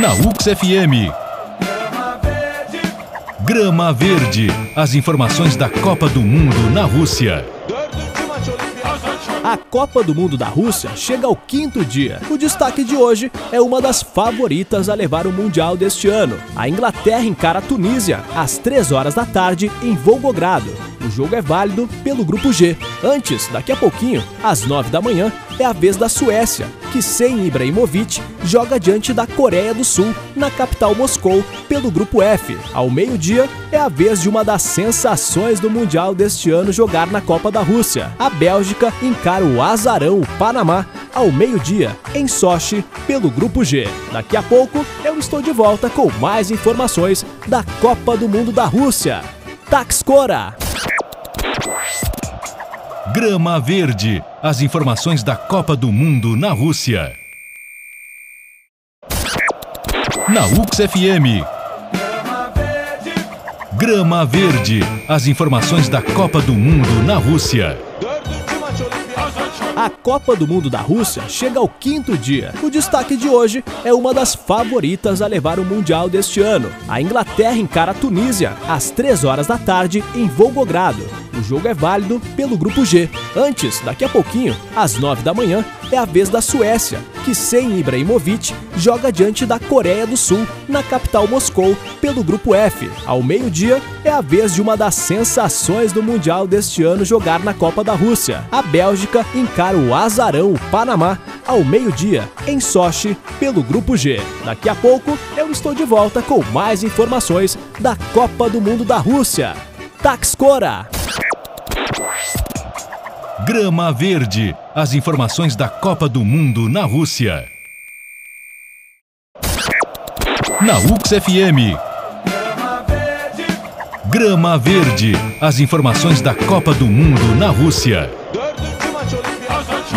Na UX FM. Grama Verde. As informações da Copa do Mundo na Rússia. A Copa do Mundo da Rússia chega ao quinto dia. O destaque de hoje é uma das favoritas a levar o Mundial deste ano. A Inglaterra encara a Tunísia às 3 horas da tarde em Volgogrado. O jogo é válido pelo grupo G. Antes, daqui a pouquinho, às 9 da manhã, é a vez da Suécia, que sem Ibrahimovic joga diante da Coreia do Sul, na capital Moscou, pelo grupo F. Ao meio-dia, é a vez de uma das sensações do Mundial deste ano jogar na Copa da Rússia. A Bélgica encara o azarão, o Panamá, ao meio-dia, em Sochi, pelo grupo G. Daqui a pouco, eu estou de volta com mais informações da Copa do Mundo da Rússia. Taxcora! Grama Verde. As informações da Copa do Mundo na Rússia. Na UX FM. Grama Verde. As informações da Copa do Mundo na Rússia. A Copa do Mundo da Rússia chega ao quinto dia. O destaque de hoje é uma das favoritas a levar o Mundial deste ano. A Inglaterra encara a Tunísia às 3 horas da tarde em Volgogrado. O jogo é válido pelo grupo G. Antes, daqui a pouquinho, às 9 da manhã, é a vez da Suécia, que sem Ibrahimovic joga diante da Coreia do Sul, na capital Moscou, pelo grupo F. Ao meio-dia, é a vez de uma das sensações do Mundial deste ano jogar na Copa da Rússia. A Bélgica encara o azarão, o Panamá, ao meio-dia, em Sochi, pelo grupo G. Daqui a pouco, eu estou de volta com mais informações da Copa do Mundo da Rússia. Taxcora! Grama Verde. As informações da Copa do Mundo na Rússia. Na UX FM. Grama Verde. As informações da Copa do Mundo na Rússia.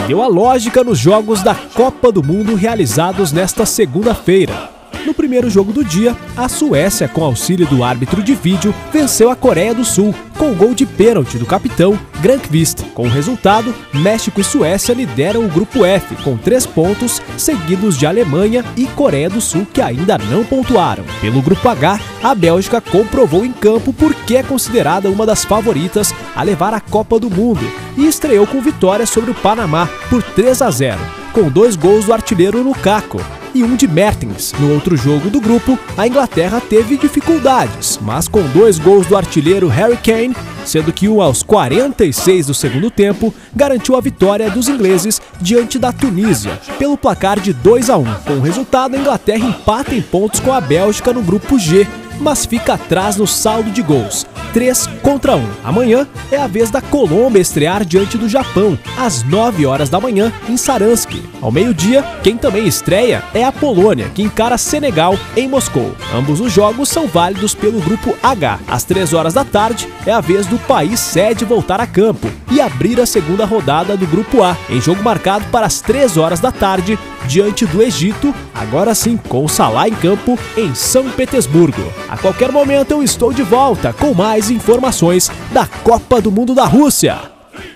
Deu a lógica nos jogos da Copa do Mundo realizados nesta segunda-feira. No primeiro jogo do dia, a Suécia, com auxílio do árbitro de vídeo, venceu a Coreia do Sul com gol de pênalti do capitão Grankvist. Com o resultado, México e Suécia lideram o grupo F com três pontos, seguidos de Alemanha e Coreia do Sul, que ainda não pontuaram. Pelo grupo H, a Bélgica comprovou em campo por que é considerada uma das favoritas a levar a Copa do Mundo e estreou com vitória sobre o Panamá por 3 a 0, com dois gols do artilheiro Lukaku e um de Mertens. No outro jogo do grupo, a Inglaterra teve dificuldades, mas com dois gols do artilheiro Harry Kane, sendo que um aos 46 do segundo tempo, garantiu a vitória dos ingleses diante da Tunísia, pelo placar de 2 a 1. Com o resultado, a Inglaterra empata em pontos com a Bélgica no grupo G, mas fica atrás no saldo de gols, 3 contra 1. Amanhã é a vez da Colômbia estrear diante do Japão, às 9 horas da manhã, em Saransk. Ao meio-dia, quem também estreia é a Polônia, que encara Senegal em Moscou. Ambos os jogos são válidos pelo grupo H. Às 3 horas da tarde é a vez do país sede voltar a campo e abrir a segunda rodada do grupo A, em jogo marcado para as 3 horas da tarde, diante do Egito, agora sim com Salah em campo em São Petersburgo. A qualquer momento eu estou de volta com mais informações da Copa do Mundo da Rússia.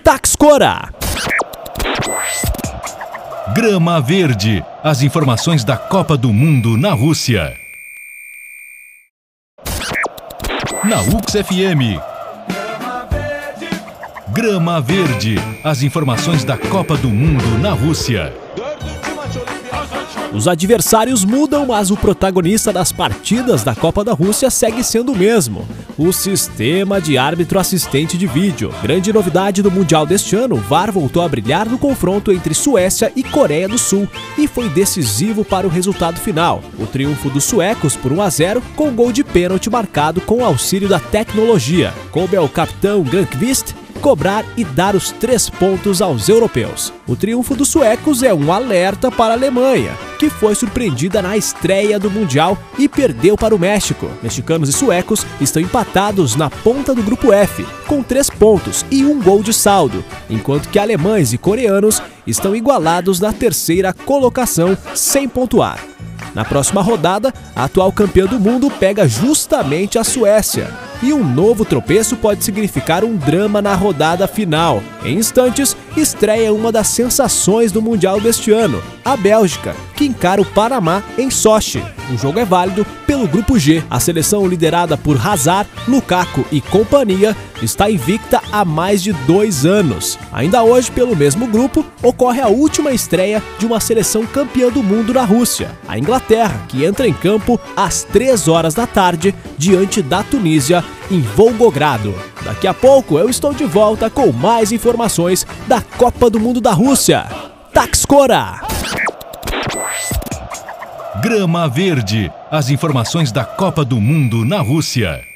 Taxcora! Grama Verde. As informações da Copa do Mundo na Rússia. Na UX FM. Grama Verde. As informações da Copa do Mundo na Rússia. Os adversários mudam, mas o protagonista das partidas da Copa da Rússia segue sendo o mesmo: o sistema de árbitro assistente de vídeo. Grande novidade do Mundial deste ano, o VAR voltou a brilhar no confronto entre Suécia e Coreia do Sul e foi decisivo para o resultado final. O triunfo dos suecos por 1 a 0 com gol de pênalti marcado com o auxílio da tecnologia. Coube ao capitão Grankvist cobrar e dar os três pontos aos europeus. O triunfo dos suecos é um alerta para a Alemanha, que foi surpreendida na estreia do Mundial e perdeu para o México. Mexicanos e suecos estão empatados na ponta do grupo F, com três pontos e um gol de saldo, enquanto que alemães e coreanos estão igualados na terceira colocação sem pontuar. Na próxima rodada, a atual campeã do mundo pega justamente a Suécia. E um novo tropeço pode significar um drama na rodada final. Em instantes, estreia uma das sensações do Mundial deste ano, a Bélgica, que encara o Panamá em Sochi. O jogo é válido pelo Grupo G. A seleção liderada por Hazard, Lukaku e companhia está invicta há mais de dois anos. Ainda hoje, pelo mesmo grupo, ocorre a última estreia de uma seleção campeã do mundo na Rússia, a Inglaterra, que entra em campo às 3 horas da tarde diante da Tunísia em Volgogrado. Daqui a pouco eu estou de volta com mais informações da Copa do Mundo da Rússia. Taxcora! Grama Verde. As informações da Copa do Mundo na Rússia.